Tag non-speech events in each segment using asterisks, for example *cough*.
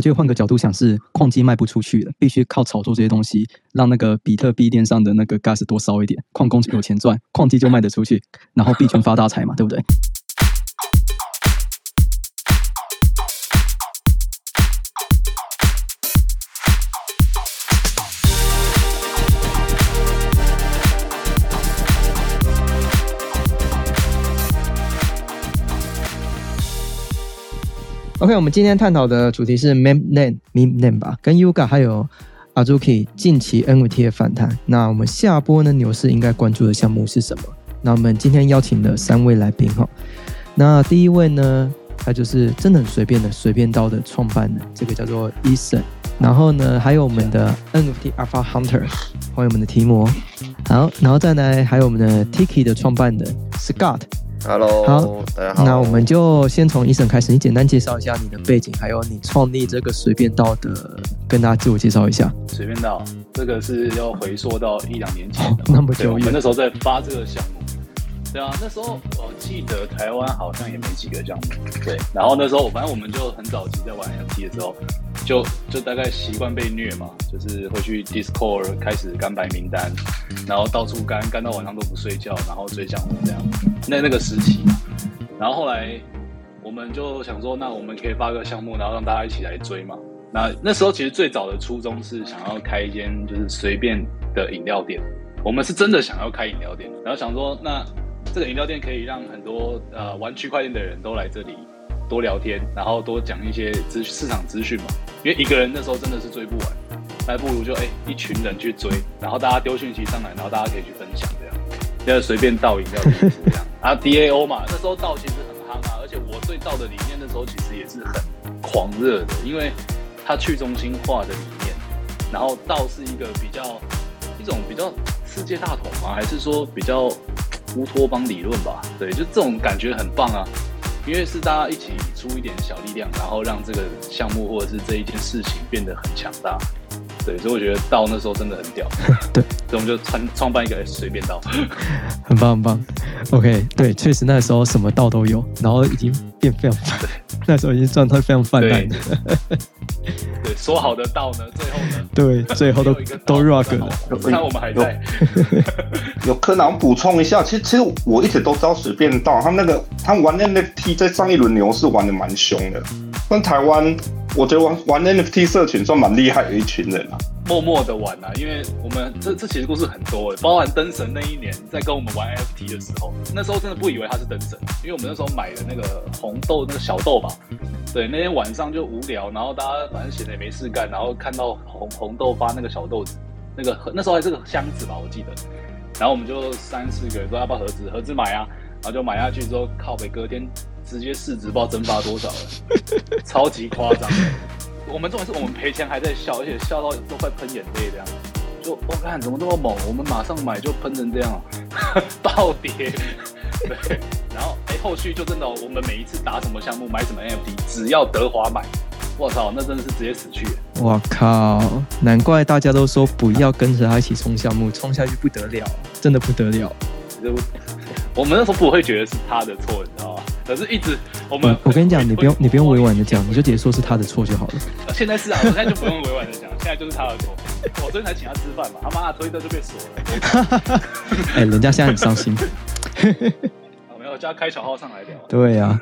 我觉得换个角度想是，矿机卖不出去了，必须靠炒作这些东西，让那个比特币链上的那个 gas 多烧一点，矿工有钱赚，矿机就卖得出去，然后币圈发大财嘛，对不对？？OK，我们今天探讨的主题是 Meme Name Meme Name 吧，跟 Yuga 还有 Azuki 近期 NFT 的反弹。那我们下波呢牛市应该关注的项目是什么？那我们今天邀请了三位来宾哈。那第一位呢，他就是真的很随便的随便刀的创办人，这个叫做 Eason。然后呢，还有我们的 NFT Alpha Hunter，欢迎我们的提摩。好，然后再来还有我们的 Tiki 的创办人 Scott。Hello，好，大家好。那我们就先从医生开始，你简单介绍一下你的背景，还有你创立这个随便道的，跟大家自我介绍一下。随便道，这个是要回溯到一两年前的，*laughs* 那么久远。我们那时候在发这个项目，对啊，那时候我记得台湾好像也没几个项目，对。然后那时候反正我们就很早期在玩 NFT 的时候，就就大概习惯被虐嘛，就是会去 Discord 开始干白名单，然后到处干干到晚上都不睡觉，然后追项目这样。那那个时期，然后后来我们就想说，那我们可以发个项目，然后让大家一起来追嘛。那那时候其实最早的初衷是想要开一间就是随便的饮料店，我们是真的想要开饮料店，然后想说，那这个饮料店可以让很多呃玩区块链的人都来这里多聊天，然后多讲一些资市场资讯嘛。因为一个人那时候真的是追不完，还不如就哎一群人去追，然后大家丢讯息上来，然后大家可以去分享这样。要随便倒饮料是这样，然后 DAO 嘛，那时候倒其实很夯啊，而且我对倒的理念那时候其实也是很狂热的，因为它去中心化的理念，然后倒是一个比较一种比较世界大同吗？还是说比较乌托邦理论吧？对，就这种感觉很棒啊，因为是大家一起出一点小力量，然后让这个项目或者是这一件事情变得很强大。对，所以我觉得到那时候真的很屌。*laughs* 对，所以我们就创创办一个随便道，*laughs* 很棒很棒。OK，对，确实那时候什么道都有，然后已经变非常 *laughs* 泛，那时候已经状态非常泛滥。对，说好的道呢，最后呢？对，最后都都 rock 了。那我们还在。有柯南补充一下，其实其实我一直都知道随便道，他们那个他们玩 NFT 在上一轮牛市玩的蛮凶的，但台湾。我觉得玩玩 NFT 社群算蛮厉害的一群人啊，默默的玩啊，因为我们这这其实故事很多包含灯神那一年在跟我们玩 NFT 的时候，那时候真的不以为他是灯神，因为我们那时候买的那个红豆那个小豆吧，对，那天晚上就无聊，然后大家反正闲着也没事干，然后看到红红豆发那个小豆子，那个那时候还是个箱子吧，我记得，然后我们就三四个人说要不要盒子，盒子买啊，然后就买下去之后靠北隔天。直接市值不知道蒸发多少了，超级夸张。*laughs* 我们重点是我们赔钱还在笑，而且笑到都快喷眼泪这样。就我看怎么那么猛，我们马上买就喷成这样，*laughs* 暴跌。对，然后哎，后续就真的，我们每一次打什么项目买什么 NFT，只要德华买，我操，那真的是直接死去。我靠，难怪大家都说不要跟着他一起冲项目，冲下去不得了，真的不得了。就我们那时候不会觉得是他的错，你知道吗？可是，一直我们我跟你讲，你不用你不用委婉的讲，你就直接说是他的错就好了。现在是啊，我现在就不用委婉的讲，现在就是他的错。我昨天才请他吃饭嘛，他妈的推特就被锁了。*laughs* 哎，人家现在很伤心。*laughs* 没有叫他开小号上来聊。对呀，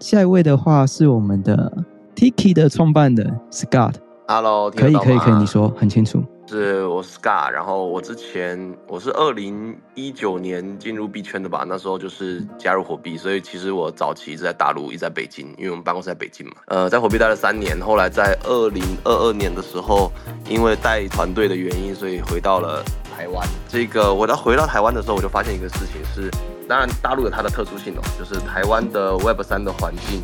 下一位的话是我们的 Tiki 的创办的 Scott。Hello，可以可以可以，你说很清楚。是我是 Scar，然后我之前我是二零一九年进入币圈的吧，那时候就是加入火币，所以其实我早期一直在大陆，一直在北京，因为我们办公室在北京嘛。呃，在火币待了三年，后来在二零二二年的时候，因为带团队的原因，所以回到了台湾。这个我要回到台湾的时候，我就发现一个事情是，当然大陆有它的特殊性哦，就是台湾的 Web 三的环境，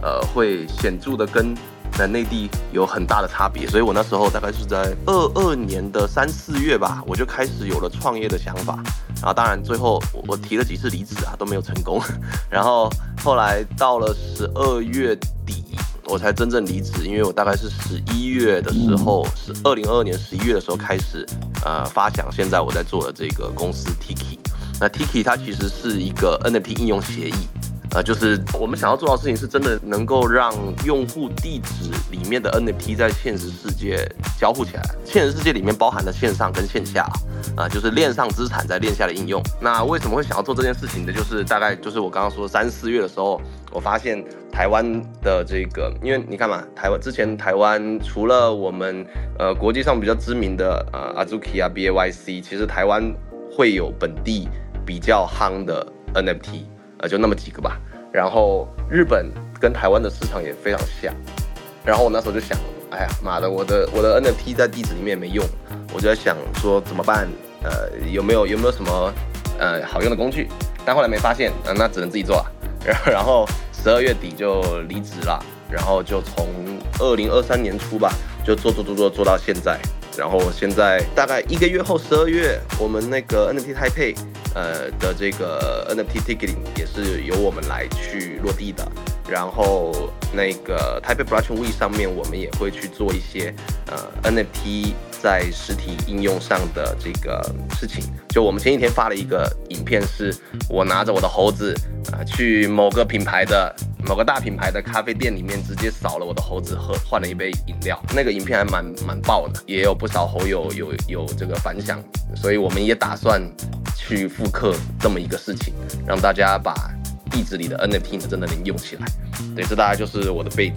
呃，会显著的跟。在内地有很大的差别，所以我那时候大概是在二二年的三四月吧，我就开始有了创业的想法。然后当然最后我提了几次离职啊，都没有成功。*laughs* 然后后来到了十二月底，我才真正离职，因为我大概是十一月的时候，是二零二二年十一月的时候开始，呃，发想现在我在做的这个公司 Tiki。那 Tiki 它其实是一个 NFT 应用协议。呃，就是我们想要做的事情是真的能够让用户地址里面的 NFT 在现实世界交互起来。现实世界里面包含了线上跟线下，啊，就是链上资产在链下的应用。那为什么会想要做这件事情呢？就是大概就是我刚刚说三四月的时候，我发现台湾的这个，因为你看嘛，台湾之前台湾除了我们呃国际上比较知名的呃 Azuki 啊 BAYC，其实台湾会有本地比较夯的 NFT。呃，就那么几个吧。然后日本跟台湾的市场也非常像。然后我那时候就想，哎呀妈的，我的我的 NFT 在地址里面没用，我就在想说怎么办？呃，有没有有没有什么呃好用的工具？但后来没发现，呃，那只能自己做 *laughs* 了。然后十二月底就离职了，然后就从二零二三年初吧，就做做做做做到现在。然后现在大概一个月后，十二月，我们那个 NFT 太配呃的这个 NFT ticketing 也是由我们来去落地的。然后那个 Taipei Blockchain Week 上面，我们也会去做一些呃 NFT 在实体应用上的这个事情。就我们前几天发了一个影片，是我拿着我的猴子啊去某个品牌的。某个大品牌的咖啡店里面，直接扫了我的猴子，喝换了一杯饮料。那个影片还蛮蛮爆的，也有不少猴友有有这个反响，所以我们也打算去复刻这么一个事情，让大家把地址里的 NFT 真的能用起来。对，这大概就是我的背景。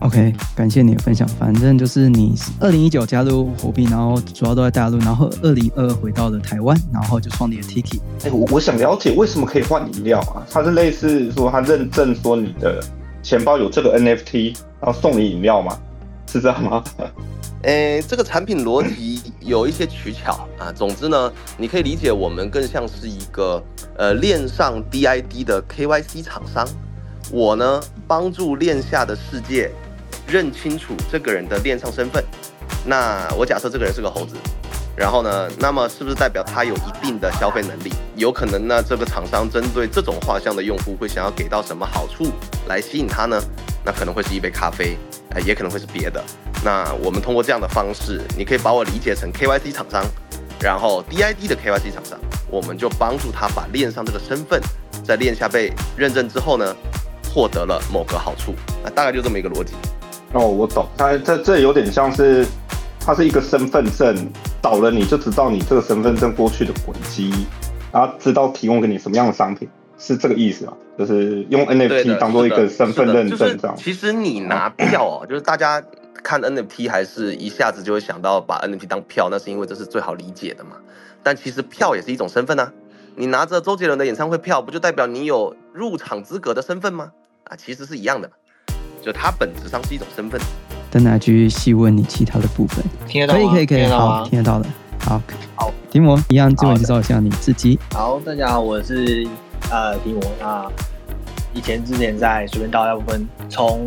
OK，感谢你的分享。反正就是你二零一九加入火币，然后主要都在大陆，然后二零二二回到了台湾，然后就创立了 Tiki。哎，我我想了解为什么可以换饮料啊？它是类似说它认证说你的钱包有这个 NFT，然后送你饮料吗？是这样吗？*laughs* 哎，这个产品逻辑有一些取巧啊。总之呢，你可以理解我们更像是一个呃链上 DID 的 KYC 厂商。我呢帮助链下的世界。认清楚这个人的链上身份，那我假设这个人是个猴子，然后呢，那么是不是代表他有一定的消费能力？有可能呢，这个厂商针对这种画像的用户会想要给到什么好处来吸引他呢？那可能会是一杯咖啡，哎，也可能会是别的。那我们通过这样的方式，你可以把我理解成 KYC 厂商，然后 DID 的 KYC 厂商，我们就帮助他把链上这个身份在链下被认证之后呢，获得了某个好处。那大概就这么一个逻辑。哦，我懂，它这这有点像是，它是一个身份证，找了你就知道你这个身份证过去的轨迹，然后知道提供给你什么样的商品，是这个意思吗？就是用 NFT 当做一个身份认证这样。其实你拿票哦，就是大家看 NFT 还是一下子就会想到把 NFT 当票，那是因为这是最好理解的嘛。但其实票也是一种身份啊，你拿着周杰伦的演唱会票，不就代表你有入场资格的身份吗？啊，其实是一样的。就它本质上是一种身份。等下继续细问你其他的部分，听得到可以可以可以，好，听得到的。好，好，提摩一样，自我介绍一下你自己。好，大家好，我是呃提摩。那以前之前在随便到大部分从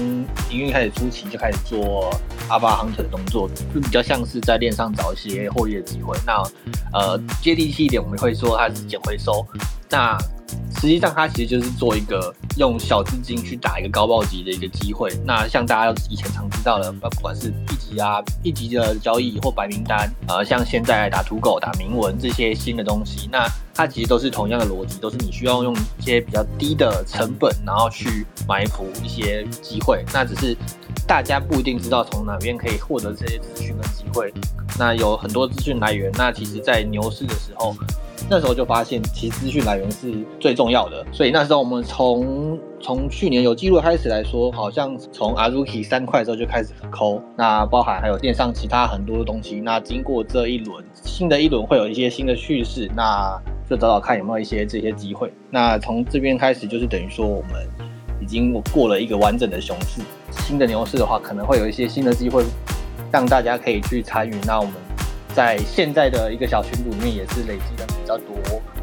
营运开始初期就开始做阿巴航腿的动作，就比较像是在链上找一些获利的机会。那呃接地气一点，我们会说它是捡回收。那实际上，它其实就是做一个用小资金去打一个高暴击的一个机会。那像大家以前常知道的，不管是一级啊、一级的交易或白名单，呃，像现在打土狗、打铭文这些新的东西，那它其实都是同样的逻辑，都是你需要用一些比较低的成本，然后去埋伏一些机会。那只是大家不一定知道从哪边可以获得这些资讯跟机会。那有很多资讯来源，那其实在牛市的时候。那时候就发现，其实资讯来源是最重要的。所以那时候我们从从去年有记录开始来说，好像从 Azuki 三块之后就开始抠，那包含还有电商其他很多的东西。那经过这一轮新的一轮，会有一些新的趋势，那就找找看有没有一些这些机会。那从这边开始，就是等于说我们已经过了一个完整的熊市，新的牛市的话，可能会有一些新的机会，让大家可以去参与。那我们。在现在的一个小群组里面，也是累积的比较多，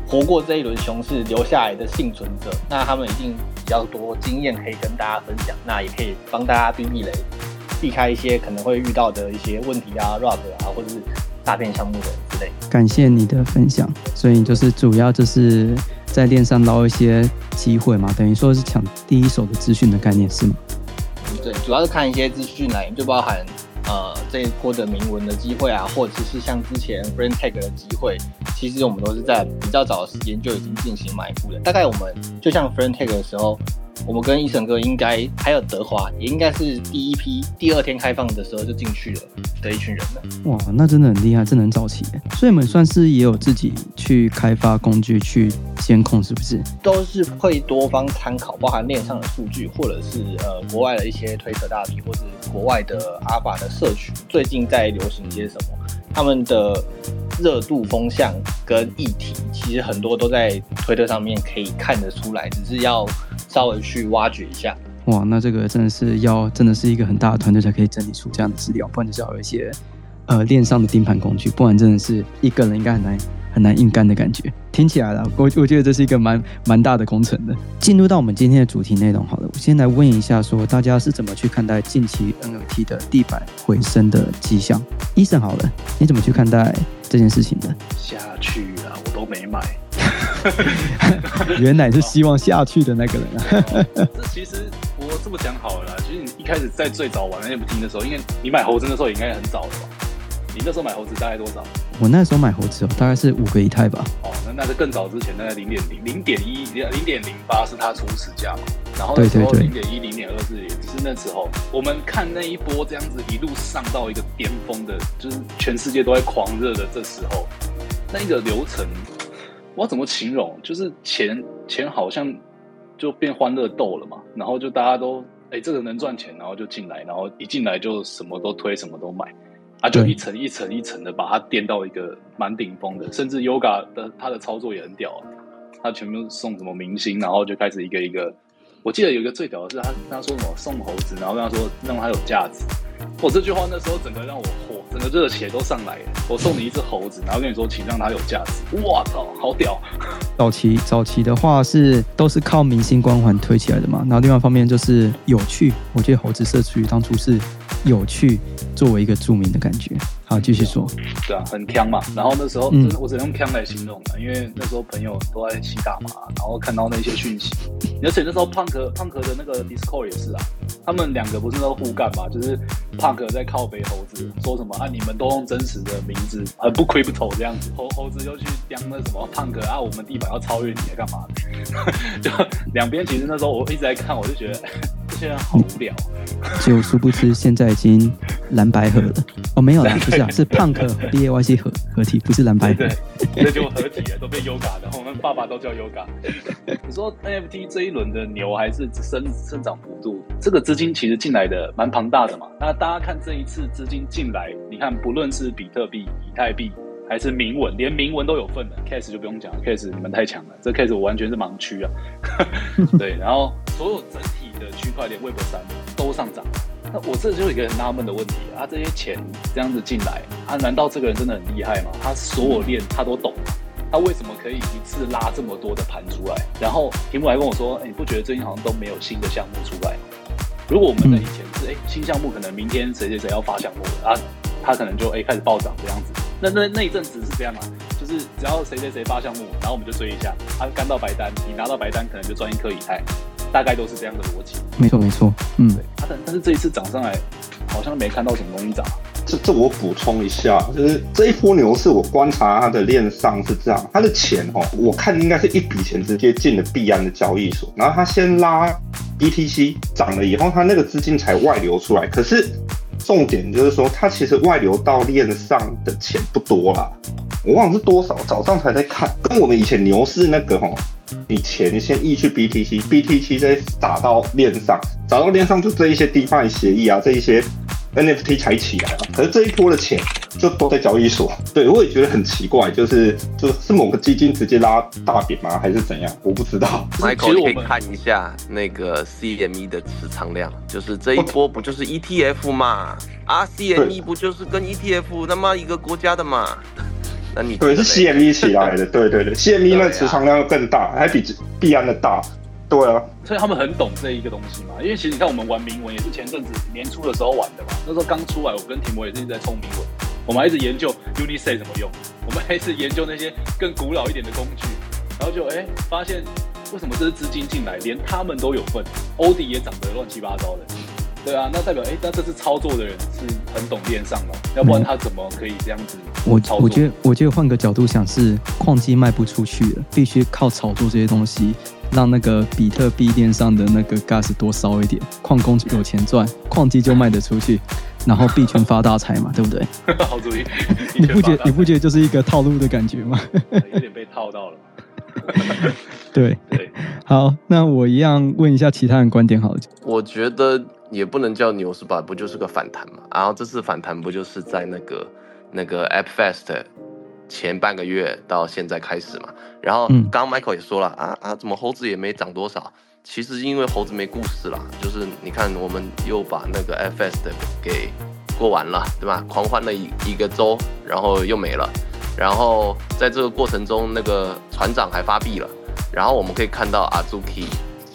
活过这一轮熊市留下来的幸存者，那他们一定比较多经验可以跟大家分享，那也可以帮大家避避雷，避开一些可能会遇到的一些问题啊，rug 啊，或者是诈骗项目的之类。感谢你的分享，所以就是主要就是在链上捞一些机会嘛，等于说是抢第一手的资讯的概念是吗？对，主要是看一些资讯来源，就包含。呃，这一波的铭文的机会啊，或者是像之前 Brand Tag 的机会，其其实我们都是在比较早的时间就已经进行埋伏了。大概我们就像 f r i e n d Take 的时候，我们跟医生哥应该还有德华，也应该是第一批第二天开放的时候就进去了的一群人了。哇，那真的很厉害，真的很早期。所以你们算是也有自己去开发工具去监控，是不是？都是会多方参考，包含链上的数据，或者是呃国外的一些推特大 V，或是国外的阿法的社群，最近在流行一些什么，他们的热度风向跟议题，其实很多都在推特上面可以看得出来，只是要稍微去挖掘一下。哇，那这个真的是要真的是一个很大的团队才可以整理出这样的资料，不然就是要有一些呃链上的盯盘工具，不然真的是一个人应该很难很难硬干的感觉。听起来了，我我觉得这是一个蛮蛮大的工程的。进入到我们今天的主题内容好了，我先来问一下，说大家是怎么去看待近期 NFT 的地板回升的迹象？医生好了，你怎么去看待这件事情的？下去啊，我都没买。*laughs* 原来是希望下去的那个人啊！*laughs* 这其实我这么讲好了啦，其实你一开始在最早玩 NFT 的时候，因为你买猴子的时候也应该很早了吧？你那时候买猴子大概多少？我那时候买猴子哦，大概是五个以太吧。哦，那那是更早之前，大概零点零、零点一、零点零八是它初始价嘛？然后那时候零点一、零点二四也是那时候我们看那一波这样子一路上到一个巅峰的，就是全世界都在狂热的这时候，那个流程我要怎么形容？就是钱钱好像就变欢乐豆了嘛，然后就大家都哎、这个能赚钱，然后就进来，然后一进来就什么都推，什么都买。啊，就一层一层一层的把它垫到一个蛮顶峰的，甚至 Yoga 的他的操作也很屌啊，他全部送什么明星，然后就开始一个一个，我记得有一个最屌的是他他说什么送猴子，然后跟他说让他有价值，我这句话那时候整个让我火，整个热血都上来了，我送你一只猴子，然后跟你说请让它有价值，哇操，好屌！*laughs* 早期早期的话是都是靠明星光环推起来的嘛，然后另外一方面就是有趣，我觉得猴子社区当初是有趣作为一个著名的感觉。好，继续说。对啊，很呛嘛。然后那时候，嗯真的我只能用呛来形容了，因为那时候朋友都在吸大麻，然后看到那些讯息，而且那时候 Punk Punk 的那个 Discord 也是啊，他们两个不是都互干嘛？就是 Punk 在靠北猴子说什么啊，你们都用真实的名字，很不 crypto 这样子，猴猴子又去刁那什么 Punk 啊，我们地板要超越你，干嘛的？*laughs* 就两边其实那时候我一直在看，我就觉得这些人好无聊。就殊不知现在已经蓝白合了。*laughs* 哦，没有啦，不是啊，是 Punk 和 B A Y C 合合体，不是蓝白合对。，这就合体了，都被 Yoga 的，我们爸爸都叫 Yoga。*laughs* 你说 NFT 这一轮的牛还是生生长幅度，这个资金其实进来的蛮庞大的嘛。那大家看这一次资金进来，你看不论是比特币、以太币。还是铭文，连铭文都有份的，case 就不用讲了，case 你们太强了，这 case 我完全是盲区啊。*laughs* 对，然后所有整体的区块链 Web 三都上涨，那我这就有一个很纳闷的问题啊，这些钱这样子进来，啊，难道这个人真的很厉害吗？他所有链他都懂？他为什么可以一次拉这么多的盘出来？然后题目还跟我说，哎、你不觉得最近好像都没有新的项目出来？如果我们的以前是哎、新项目可能明天谁谁谁要发项目了啊，他可能就哎、开始暴涨这样子。那那那一阵子是这样啊，就是只要谁谁谁发项目，然后我们就追一下，他、干到白单，你拿到白单可能就赚一颗以太，大概都是这样的逻辑。没错没错，嗯对，，啊，但但是这一次涨上来，好像没看到什么东西涨啊。这这我补充一下，就是这一波牛市，我观察它的链上是这样，它的钱哦，我看应该是一笔钱直接进了币安的交易所，然后它先拉 BTC 涨了以后，它那个资金才外流出来。可是重点就是说，它其实外流到链上的钱不多啦，我忘了是多少，早上才在看，跟我们以前牛市那个哦，你钱先溢去 BTC，BTC 再打到链上，打到链上就这一些 DeFi 协议啊，这一些 NFT 才起来了。可是这一波的钱就都在交易所，对我也觉得很奇怪，就是就是某个基金直接拉大饼吗，还是怎样？我不知道。其 Michael，可以看一下那个 CME 的持仓量，就是这一波不就是 ETF 嘛？啊，CME 不就是跟 ETF 他妈一个国家的嘛？那你对，是 CME 起来的，对对对，CME 那持仓量更大，还比币安的大。对啊，所以他们很懂这一个东西嘛。因为其实你看，我们玩铭文也是前阵子年初的时候玩的嘛。那时候刚出来，我跟提摩也是一直在冲铭文，我们还一直研究 Unisay 怎么用，我们还一直研究那些更古老一点的工具，然后就哎、发现为什么这是资金进来，连他们都有份，欧迪也涨得乱七八糟的。对啊，那代表哎，那这次操作的人是很懂电商的，要不然他怎么可以这样子我操作？我觉得，我觉得换个角度想是，矿机卖不出去了，必须靠炒作这些东西，让那个比特币链上的那个 gas 多烧一点，矿工有钱赚，矿机就卖得出去，然后币圈发大财嘛，对不对？*laughs* 好主意，你不觉的你不觉得就是一个套路的感觉吗？*laughs* 有点被套到了？*laughs* 对，对，好，那我一样问一下其他人观点好了。我觉得也不能叫牛市吧，不就是个反弹嘛？然后这次反弹不就是在那个那个 App Fest 前半个月到现在开始嘛？然后嗯刚刚 Michael 也说了啊啊，怎么猴子也没涨多少？其实因为猴子没故事啦，就是你看我们又把那个 Fest 给过完了，对吧？狂欢了一一个周，然后又没了。然后在这个过程中，那个船长还发币了。然后我们可以看到 Azuki，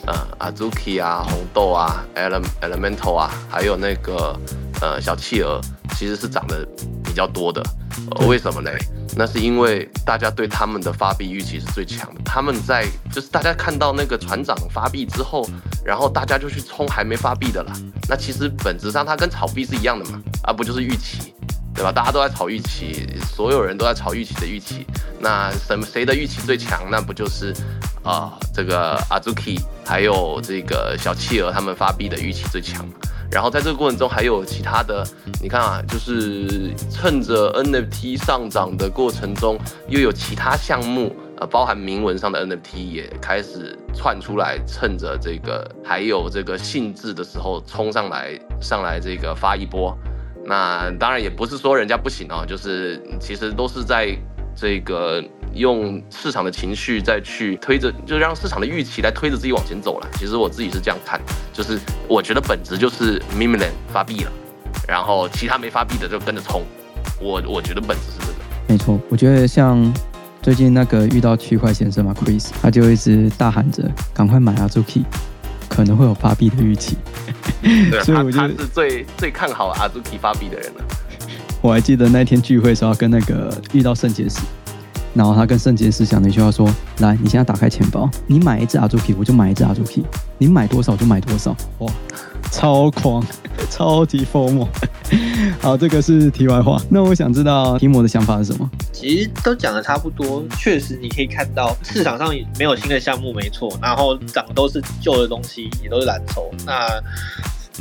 呃，Azuki 啊，红豆啊，Ele Elemental 啊，还有那个呃小企鹅，其实是涨得比较多的。呃，为什么呢？那是因为大家对他们的发币预期是最强的。他们在就是大家看到那个船长发币之后，然后大家就去冲还没发币的啦。那其实本质上它跟炒币是一样的嘛，啊，不就是预期？对吧？大家都在炒预期，所有人都在炒预期的预期。那什么谁的预期最强？那不就是啊、这个 Azuki 还有这个小企鹅他们发币的预期最强。然后在这个过程中还有其他的，你看啊，就是趁着 NFT 上涨的过程中，又有其他项目，呃，包含铭文上的 NFT 也开始窜出来，趁着这个还有这个兴致的时候冲上来，上来这个发一波。那当然也不是说人家不行哦，就是其实都是在这个用市场的情绪再去推着，就让市场的预期来推着自己往前走了。其实我自己是这样看，就是我觉得本质就是 Mimiland 发币了，然后其他没发币的就跟着冲。我我觉得本质是这个。没错，我觉得像最近那个遇到区块先生嘛，Chris，他就一直大喊着赶快买 Azuki，可能会有发币的预期。对 *laughs* 所以我觉得他是最最看好 Azuki 发币的人了。我还记得那天聚会的时候，跟那个遇到圣洁石，然后他跟圣洁石讲了一句话说：“来，你现在打开钱包，你买一只阿朱 k 我就买一只阿朱 k 你买多少就买多少。”哇，超狂，*laughs* 超级 formal。好，这个是题外话。那我想知道提摩的想法是什么？其实都讲的差不多，确实你可以看到市场上没有新的项目，没错，然后涨的都是旧的东西，也都是蓝筹。那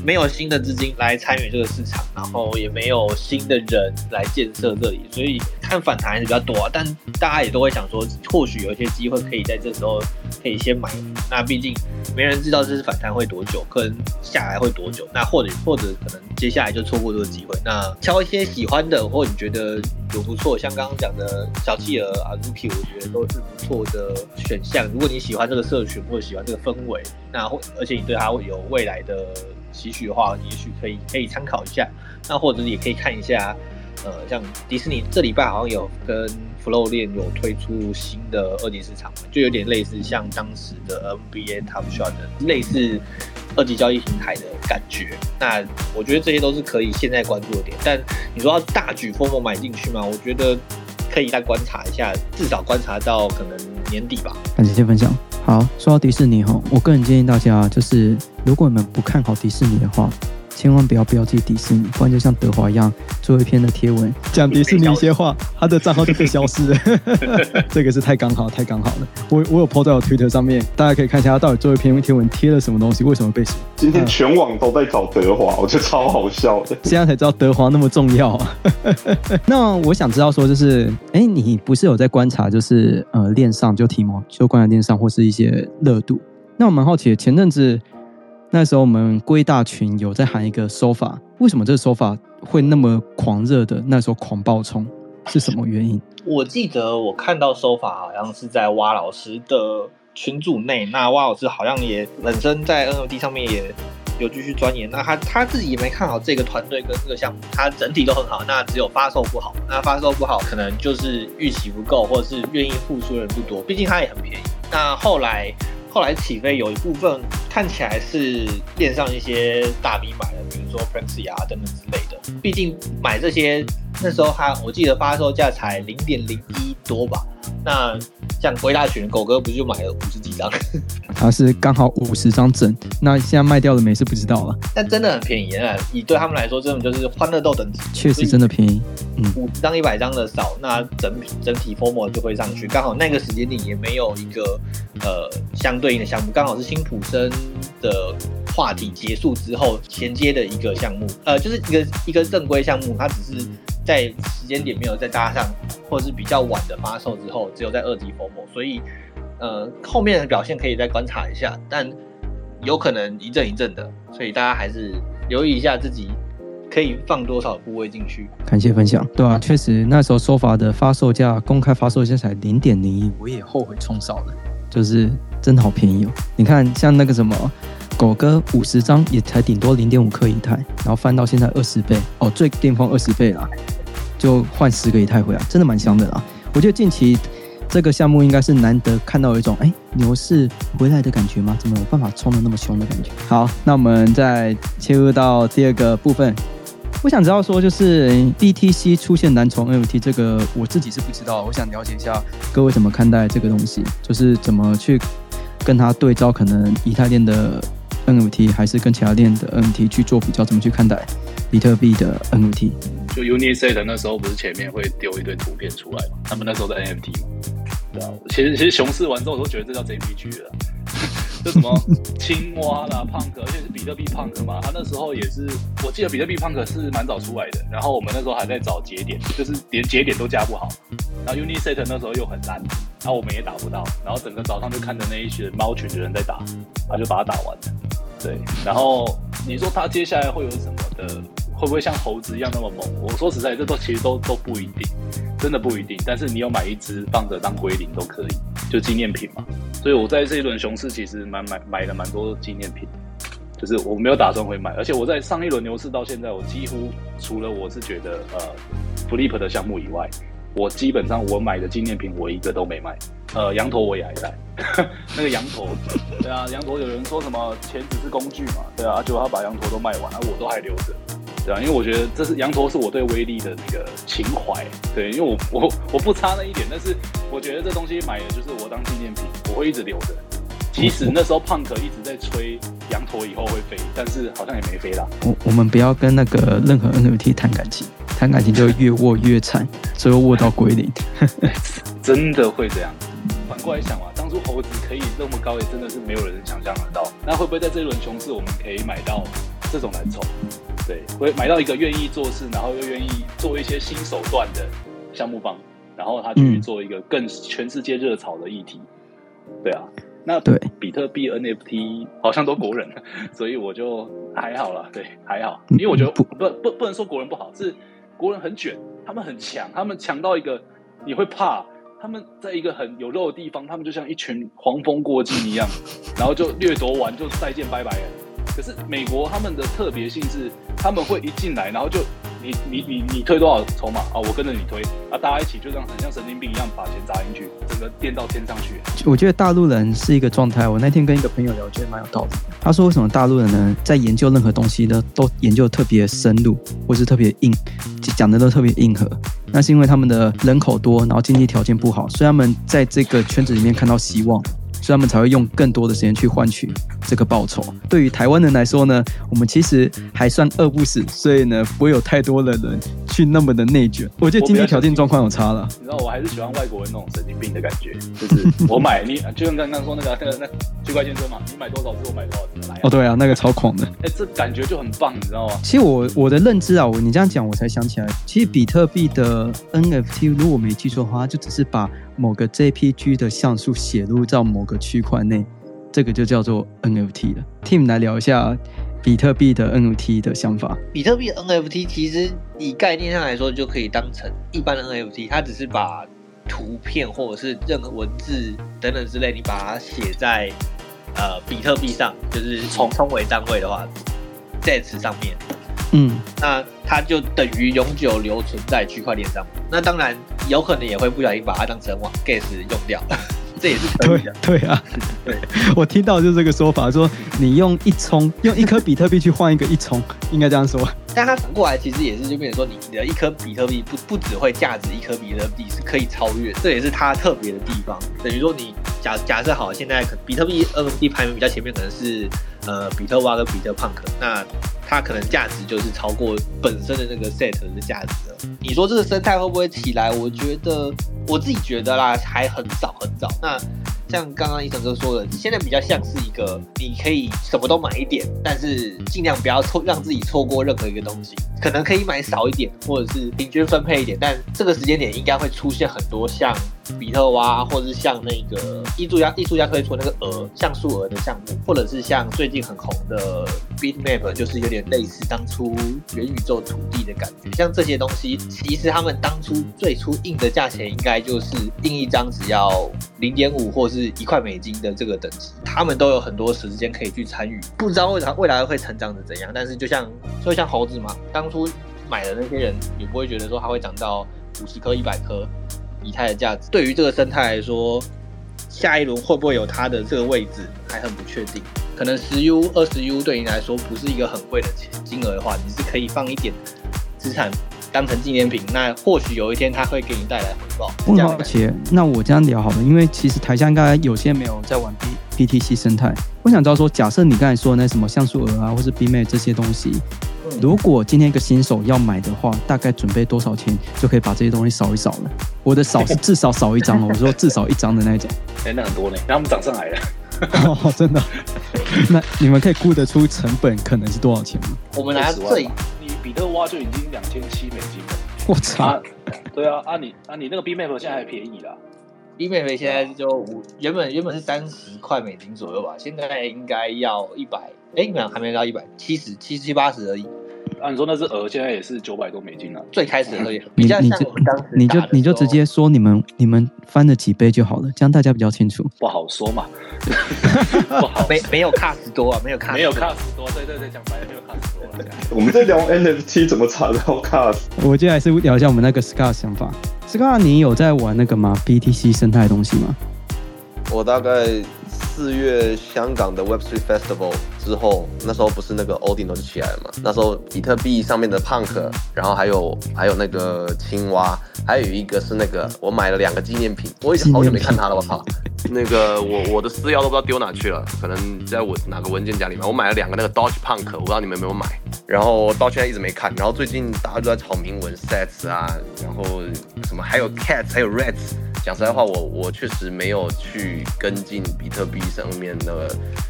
没有新的资金来参与这个市场，然后也没有新的人来建设这里，所以看反弹还是比较多啊。但大家也都会想说，或许有一些机会可以在这时候可以先买。那毕竟没人知道这次反弹会多久，可能下来会多久。那或者或者可能接下来就错过这个机会。那挑一些喜欢的，或你觉得有不错，像刚刚讲的小企鹅啊、Zuki，我觉得都是不错的选项。如果你喜欢这个社群或者喜欢这个氛围，那或而且你对它会有未来的期许的话，也许可以可以参考一下。那或者也可以看一下，呃，像迪士尼这礼拜好像有跟 Flow 链有推出新的二级市场，就有点类似像当时的 NBA Top Shot 的类似二级交易平台的感觉。那我觉得这些都是可以现在关注的点。但你说要大举疯魔买进去吗？我觉得可以再观察一下，至少观察到可能年底吧。感谢分享。好，说到迪士尼哈，我个人建议大家就是，如果你们不看好迪士尼的话，千万不要标记迪士尼，不然就像德华一样做一篇的贴文讲迪士尼一些话，他的账号就被消失了。*laughs* 这个是太刚好，太刚好了。我我有 po 在我 Twitter 上面，大家可以看一下他到底做一篇贴文贴了什么东西，为什么被锁。今天全网都在找德华，我觉得超好笑的。现在才知道德华那么重要啊。*laughs* 那我想知道说，就是，哎，你不是有在观察，就是呃，链上就提摩，就观察链上或是一些热度。那我蛮好奇的，前阵子那时候我们龟大群有在喊一个手法，为什么这个手法会那么狂热的那时候狂暴冲，是什么原因？我记得我看到收法好像是在蛙老师的群组内，那蛙老师好像也本身在 NFT 上面也有继续钻研，那他他自己也没看好这个团队跟这个项目，他整体都很好，那只有发售不好，那发售不好可能就是预期不够，或者是愿意付出的人不多，毕竟它也很便宜。那后来后来起飞有一部分看起来是链上一些大 V 买的，比如说 Pranksy 啊等等之类的。毕竟买这些那时候它我记得发售价才零点零一多吧，那像归大群狗哥不是就买了五十几张？*laughs* 他是刚好五十张整，那现在卖掉了没是不知道了。但真的很便宜啊！以对他们来说，真的就是欢乐豆等级，确实真的便宜。嗯，五十张一百张的少，那整体整体 form 就会上去。刚好那个时间点也没有一个呃相对应的项目，刚好是辛普森的话题结束之后衔接的一个项目，呃，就是一个一个正规项目，它只是在时间点没有再搭上，或者是比较晚的发售之后，只有在二级 form，所以呃后面的表现可以再观察一下，但有可能一阵一阵的，所以大家还是留意一下自己可以放多少部位进去。感谢分享，对啊，确实那时候收法的发售价，公开发售价才零点零一，我也后悔冲少了，就是真的好便宜哦。你看像那个什么狗哥五十张也才顶多零点五克以太，然后翻到现在二十倍哦，最巅峰二十倍啦，就换十个以太回来，真的蛮香的啦。我觉得近期这个项目应该是难得看到有一种哎牛市回来的感觉吗？怎么有办法冲的那么凶的感觉？好，那我们再切入到第二个部分。我想知道说，就是 BTC 出现难从 NFT 这个，我自己是不知道。我想了解一下各位怎么看待这个东西，就是怎么去跟它对照，可能以太链的 NFT 还是跟其他链的 NFT 去做比较，怎么去看待比特币的 NFT？就 Unisat 那时候不是前面会丢一堆图片出来嘛？他们那时候的 NFT 嘛，对啊。其实其实熊市完之后，我都觉得这叫 JPG 了。就什么青蛙啦、Punk，而且是比特币 Punk 嘛。他那时候也是，我记得比特币 Punk 是蛮早出来的。然后我们那时候还在找节点，就是连节点都加不好。然后 Unisat 那时候又很烂，然后我们也打不到。然后整个早上就看着那一群猫群的人在打，他就把它打完了。对，然后你说他接下来会有什么的？会不会像猴子一样那么猛？我说实在，这都其实都都不一定，真的不一定。但是你有买一只放着当归零都可以，就纪念品嘛。所以我在这一轮熊市其实蛮买买了蛮多纪念品，就是我没有打算会买。而且我在上一轮牛市到现在，我几乎除了我是觉得呃 Flip 的项目以外，我基本上我买的纪念品我一个都没卖。呃，羊头我也还在，*laughs* 那个羊头，对啊，羊头有人说什么钱只是工具嘛，对啊，结果他把羊头都卖完，了，我都还留着。对啊，因为我觉得这是羊驼，是我对威力的那个情怀。对，因为我我我不差那一点，但是我觉得这东西买的就是我当纪念品，我会一直留着。即使那时候胖可一直在吹羊驼以后会飞，但是好像也没飞啦。我我们不要跟那个任何 NFT 谈感情，谈感情就越握越惨，最后握到归零。*laughs* 真的会这样。反过来想啊，当初猴子可以那么高，也真的是没有人想象得到。那会不会在这一轮熊市，我们可以买到这种蓝筹？对，会买到一个愿意做事，然后又愿意做一些新手段的项目方，然后他去做一个更全世界热潮的议题。对啊，那对比特币 NFT 好像都国人，*laughs* 所以我就还好了。对，还好，因为我觉得不不不不能说国人不好，是国人很卷，他们很强，他们强到一个你会怕，他们在一个很有肉的地方，他们就像一群黄蜂过境一样，然后就掠夺完就再见拜拜了。可是美国他们的特别性是，他们会一进来，然后就你你你你推多少筹码啊，我跟着你推啊，大家一起就这样很像神经病一样把钱砸进去，整个垫到天上去。我觉得大陆人是一个状态。我那天跟一个朋友聊，我觉得蛮有道理。他说为什么大陆人呢，在研究任何东西呢，都研究特别深入，或是特别硬，讲的都特别硬核。那是因为他们的人口多，然后经济条件不好，所以他们在这个圈子里面看到希望。所以他们才会用更多的时间去换取这个报酬。对于台湾人来说呢，我们其实还算饿不死，所以呢，不会有太多的人去那么的内卷。我觉得经济条件状况有差了。你知道，我还是喜欢外国人那种神经病的感觉，就是我买你，就像刚刚说那个那个那区块链车嘛，你买多少只，我买多少只来。哦，对啊，那个超狂的。哎，这感觉就很棒，你知道吗？其实我我的认知啊，我你这样讲，我才想起来，其实比特币的 NFT，如果没记错的话，就只是把。某个 JPG 的像素写入到某个区块内，这个就叫做 NFT 了。Tim 来聊一下比特币的 NFT 的想法。比特币 NFT 其实以概念上来说，就可以当成一般的 NFT，它只是把图片或者是任何文字等等之类，你把它写在呃比特币上，就是从称为单位的话，在此上面。嗯，那它就等于永久留存在区块链上。那当然有可能也会不小心把它当成网 gas 用掉，这也是可以的。对 *laughs* 啊，对，我听到就是这个说法，说你用一充，用一颗比特币去换一个一充，应该这样说。但它反过来其实也是就变成说，你的一颗比特币不不只会价值一颗比特币，是可以超越，这也是它特别的地方。等于说你假假设好，现在可比特币 NFT 排名比较前面可能是呃比特蛙跟比特胖克，那它可能价值就是超过本身的那个 set 的价值了。你说这个生态会不会起来？我觉得我自己觉得啦，还很早很早。那像刚刚医生哥说的，现在比较像是一个你可以什么都买一点，但是尽量不要错让自己错过任何一个东西。可能可以买少一点，或者是平均分配一点，但这个时间点应该会出现很多像比特蛙，或者是像那个艺术家艺术家推出那个鹅像素鹅的项目，或者是像最近很红的 Bitmap，就是有点类似当初元宇宙土地的感觉。像这些东西，其实他们当初最初印的价钱应该就是印一张只要零点五或是一块美金的这个等级，他们都有很多时间可以去参与，不知道未来未来会成长的怎样。但是就像就像猴子嘛，当初买的那些人也不会觉得说它会涨到五十颗、一百颗以太的价值。对于这个生态来说，下一轮会不会有它的这个位置还很不确定。可能十 U、二十 U 对你来说不是一个很贵的金额的话，你是可以放一点资产当成纪念品。那或许有一天它会给你带来回报。我好奇，那我这样聊好了，因为其实台下应该有些没有在玩 B BTC 生态。我想知道说，假设你刚才说那什么像素额啊，或是 B 妹这些东西。如果今天一个新手要买的话，大概准备多少钱就可以把这些东西扫一扫了？我的扫是 *laughs* 至少扫一张哦，我说至少一张的那一种。哎，那很多呢，那我们涨上来了。哦，真的？那你们可以估得出成本可能是多少钱吗？我们拿最，你比特蛙就已经两千七美金了。我操！对啊，啊你啊你那个 B Map 现在还便宜啦。B Map 现在就五，原本原本是三十块美金左右吧，现在应该要一百，哎，没有，还没到一百，七十七七八十而已。按你说那只鹅现在也是九百多美金了，最开始的时候也比较像我们当时，你就你就直接说你们你们翻了几倍就好了，这样大家比较清楚。不好说嘛，*laughs* 不好，没没有卡斯多啊，没有卡，没有卡斯多，对对对，讲白了没有卡斯多。我们在聊 NFT 怎么查到卡斯，我接下来是聊一下我们那个 Scar 想法。Scar，你有在玩那个吗？BTC 生态的东西吗？我大概四月香港的 Web3 Festival 之后，那时候不是那个 Odin 就起来了嘛？那时候比特币上面的 Punk，然后还有还有那个青蛙，还有一个是那个我买了两个纪念品，我已经好久没看它了，我靠！那个我我的私钥都不知道丢哪去了，可能在我哪个文件夹里面。我买了两个那个 Dodge Punk，我不知道你们有没有买，然后到现在一直没看。然后最近大家都在炒铭文 Sets 啊，然后什么还有 Cats，还有 Rats。讲实在话，我我确实没有去跟进比特币上面的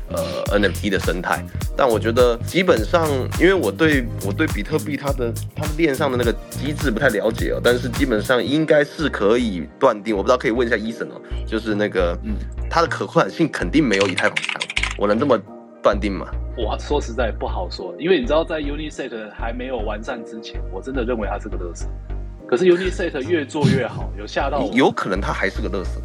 呃 NFT 的生态，但我觉得基本上，因为我对我对比特币它的它的链上的那个机制不太了解哦，但是基本上应该是可以断定，我不知道可以问一下医生哦，就是那个嗯，它的可扩展性肯定没有以太坊强，我能这么断定吗？我说实在不好说，因为你知道在 Unisat 还没有完善之前，我真的认为它是个乐色。可是 Unisat 越做越好，有吓到我。有可能它还是个乐色，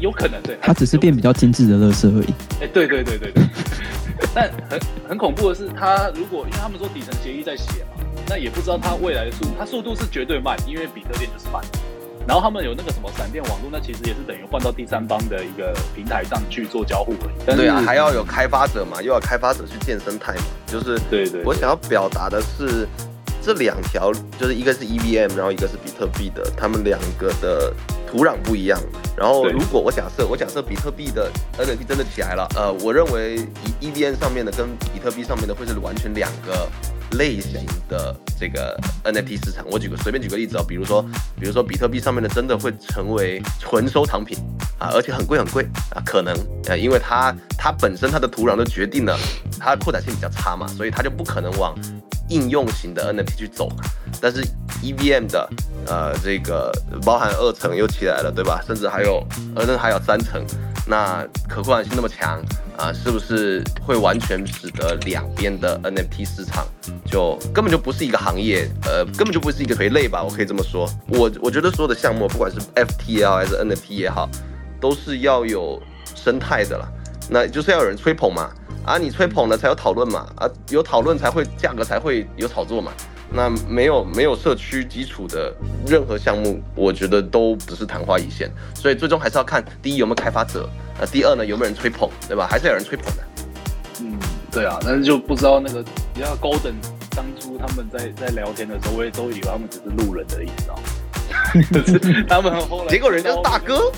有可能对。它只是变比较精致的乐色而已。哎，对对对对对。*laughs* 但很很恐怖的是，它如果因为他们说底层协议在写嘛，那也不知道它未来的速，它速度是绝对慢，因为比特链就是慢。然后他们有那个什么闪电网络，那其实也是等于换到第三方的一个平台上去做交互而已。对啊，还要有开发者嘛，又要开发者去建生态嘛，就是对对。我想要表达的是。这两条就是一个是 EVM，然后一个是比特币的，他们两个的土壤不一样。然后如果我假设，我假设比特币的 NFT 真的起来了，呃，我认为 EVM 上面的跟比特币上面的会是完全两个类型的这个 NFT 市场。我举个随便举个例子啊，比如说，比如说比特币上面的真的会成为纯收藏品啊，而且很贵很贵啊，可能呃，因为它它本身它的土壤都决定了它扩展性比较差嘛，所以它就不可能往。应用型的 NFT 去走，但是 EVM 的呃这个包含二层又起来了，对吧？甚至还有呃那还有三层，那可扩展性那么强啊，是不是会完全使得两边的 NFT 市场就根本就不是一个行业，呃根本就不是一个垂类吧？我可以这么说。我我觉得所有的项目，不管是 FTL 还是 NFT 也好，都是要有生态的了，那就是要有人吹捧嘛。啊，你吹捧了才有讨论嘛，啊，有讨论才会价格才会有炒作嘛。那没有没有社区基础的任何项目，我觉得都不是昙花一现。所以最终还是要看第一有没有开发者，啊，第二呢有没有人吹捧，对吧？还是有人吹捧的。嗯，对啊，但是就不知道那个，你道 Golden 当初他们在在聊天的时候，我也都以为他们只是路人的意思啊？*laughs* 可是他们后来，结果人家是大哥，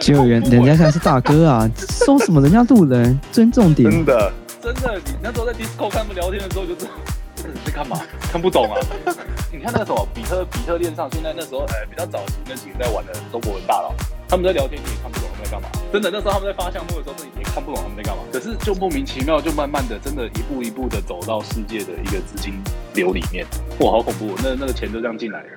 结果人人家才是大哥啊，*laughs* 说什么人家路人，尊重点。真的。真的，你那时候在 Discord 看他们聊天的时候，就知道 *laughs* 这人在干嘛，看不懂啊。*laughs* 你看那个什么比特比特链上，现在那时候呃比较早期那几个在玩的中国人大佬，他们在聊天你也看不懂他们在干嘛。真的，那时候他们在发项目的时候，你也看不懂他们在干嘛。可是就莫名其妙，就慢慢的，真的一步一步的走到世界的一个资金流里面。哇，好恐怖！那那个钱就这样进来了，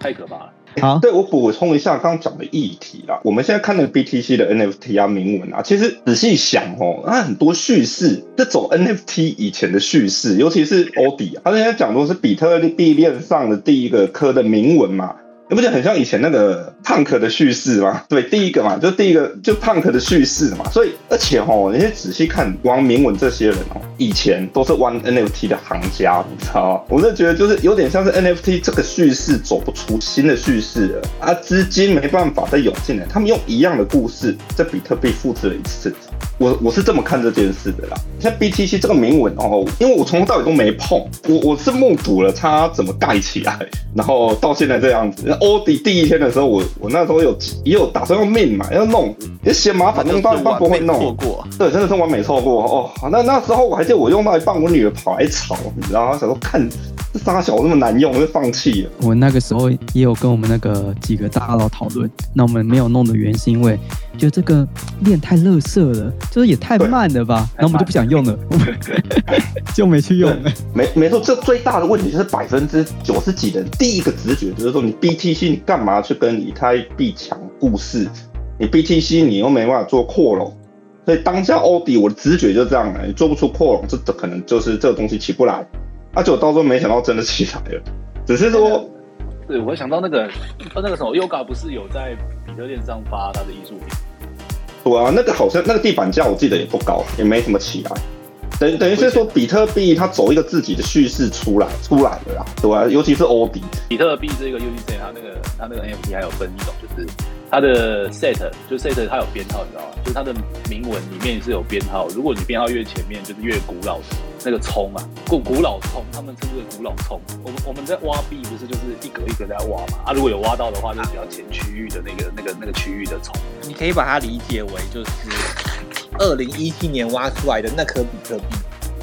太可怕了。好，对我补充一下刚刚讲的议题啦。我们现在看那个 BTC 的 NFT 啊铭文啊，其实仔细想哦，它很多叙事，这种 NFT 以前的叙事，尤其是欧迪，他现在讲的是比特币链上的第一个颗的铭文嘛。你不觉得很像以前那个 Punk 的叙事吗？对，第一个嘛，就第一个就 Punk 的叙事嘛。所以，而且哦，你仔细看王明文这些人哦，以前都是玩 NFT 的行家，你知道吗？我是觉得就是有点像是 NFT 这个叙事走不出新的叙事了啊，资金没办法再涌进来，他们用一样的故事在比特币复制了一次。我我是这么看这件事的啦。像 BTC 这个铭文哦，因为我从头到尾都没碰，我我是目睹了它怎么盖起来，然后到现在这样子。欧迪第一天的时候，我我那时候有也有打算用命嘛，要弄，也嫌麻烦，弄到一半不会弄。错过，对，真的是完美错过哦。那那时候我还记得我用到一半，我女儿跑来吵，你知道吗？想说看这沙小那么难用，我就放弃了。我那个时候也有跟我们那个几个大佬讨论，那我们没有弄的原因是因为觉得这个链太垃圾了，就是也太慢了吧，然后我们就不想用了，*laughs* 就没去用了。没没错，这最大的问题就是百分之九十几的第一个直觉就是说，你 BTC 你干嘛去跟以太币抢故事？你 BTC 你又没办法做扩容，所以当下欧迪我的直觉就这样了，你做不出扩容，这这可能就是这个东西起不来。而且我到时候没想到真的起来了，只是说，对我想到那个那个什么 Yoga 不是有在比特链上发他的艺术品？对啊，那个好像那个地板价我记得也不高，也没什么起来。等等于是说，比特币它走一个自己的叙事出来出来了啦，对啊，尤其是欧迪，比特币这个 UDC 它那个它那个 NFT 还有分一种，就是它的 set 就 set 它有编号，你知道吗？就是它的铭文里面是有编号，如果你编号越前面，就是越古老的那个葱啊，古古老葱，他们称之为古老葱。我们我们在挖币不是就是一格一格在挖嘛？啊，如果有挖到的话，就是比较前区域的那个那个那个区域的葱。你可以把它理解为就是二零一七年挖出来的那颗比特币，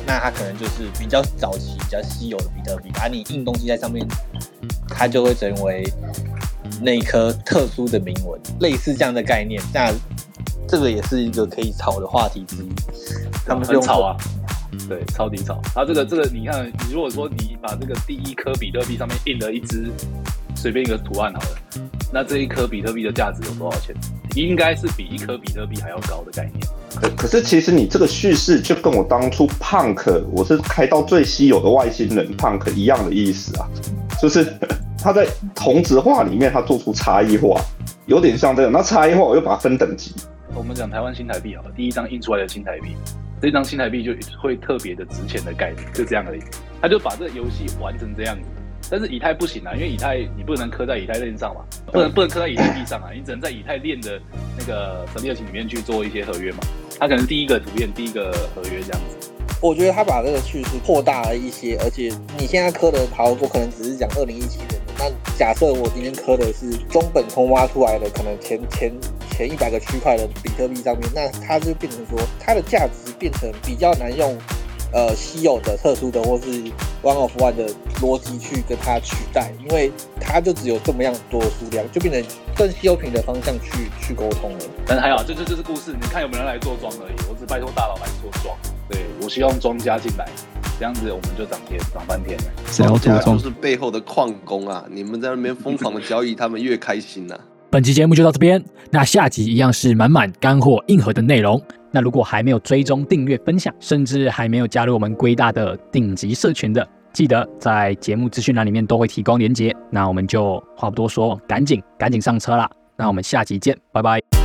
那它可能就是比较早期、比较稀有的比特币，把你印东西在上面，它就会成为那一颗特殊的铭文，类似这样的概念。那这个也是一个可以炒的话题之一。他们很炒啊，对，超级炒。然后这个这个，你看，如果说你把这个第一颗比特币上面印了一只随便一个图案好了，那这一颗比特币的价值有多少钱？应该是比一颗比特币还要高的概念。可可是，其实你这个叙事就跟我当初 Punk 我是开到最稀有的外星人 Punk 一样的意思啊，就是他在同质化里面他做出差异化，有点像这样。那差异化我又把它分等级。我们讲台湾新台币好了，第一张印出来的新台币，这张新台币就会特别的值钱的概念，就这样而已。他就把这个游戏玩成这样子。但是以太不行啊，因为以太你不能磕在以太链上嘛，不能不能磕在以太币上啊，你只能在以太链的那个神秘情里面去做一些合约嘛。它可能第一个图片，第一个合约这样子。我觉得他把这个叙事扩大了一些，而且你现在磕的好，我可能只是讲二零一七年的。那假设我今天磕的是中本聪挖出来的，可能前前前一百个区块的比特币上面，那它就变成说它的价值变成比较难用。呃，稀有的、特殊的，或是 one of one 的逻辑去跟它取代，因为它就只有这么样多数量，就变成更稀有品的方向去去沟通了。但是还好，这这就是故事，你看有没有人来做庄而已。我只拜托大佬来做庄，对我希望庄家进来，这样子我们就涨天涨半天了。庄家就是背后的矿工啊！你们在那边疯狂的交易，他们越开心呐。本期节目就到这边，那下集一样是满满干货、硬核的内容。那如果还没有追踪、订阅、分享，甚至还没有加入我们龟大的顶级社群的，记得在节目资讯栏里面都会提供连接。那我们就话不多说，赶紧赶紧上车啦！那我们下集见，拜拜。